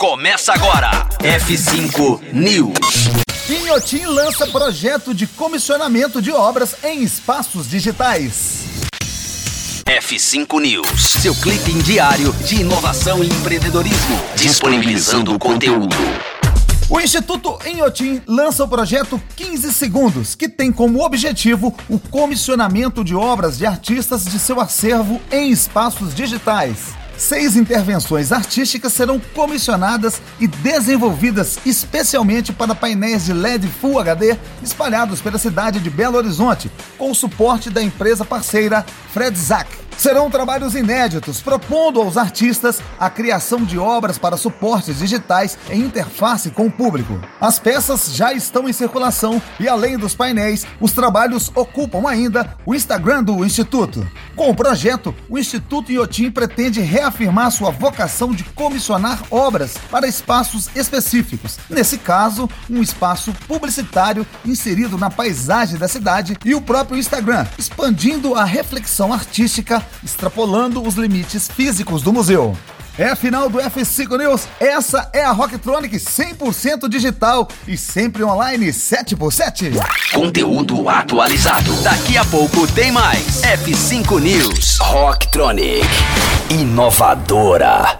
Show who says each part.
Speaker 1: Começa agora. F5 News.
Speaker 2: Inhotim lança projeto de comissionamento de obras em espaços digitais.
Speaker 1: F5 News, seu clipe diário de inovação e empreendedorismo, disponibilizando o conteúdo.
Speaker 2: O Instituto Inhotim lança o projeto 15 Segundos, que tem como objetivo o comissionamento de obras de artistas de seu acervo em espaços digitais. Seis intervenções artísticas serão comissionadas e desenvolvidas especialmente para painéis de LED Full HD espalhados pela cidade de Belo Horizonte, com o suporte da empresa parceira Fred Zack. Serão trabalhos inéditos, propondo aos artistas a criação de obras para suportes digitais em interface com o público. As peças já estão em circulação e, além dos painéis, os trabalhos ocupam ainda o Instagram do Instituto. Com o projeto, o Instituto Iotim pretende reafirmar sua vocação de comissionar obras para espaços específicos. Nesse caso, um espaço publicitário inserido na paisagem da cidade e o próprio Instagram, expandindo a reflexão artística extrapolando os limites físicos do museu. É a final do F5 News. Essa é a Rocktronic 100% digital e sempre online 7 por 7
Speaker 1: Conteúdo atualizado. Daqui a pouco tem mais. F5 News. Rocktronic. Inovadora.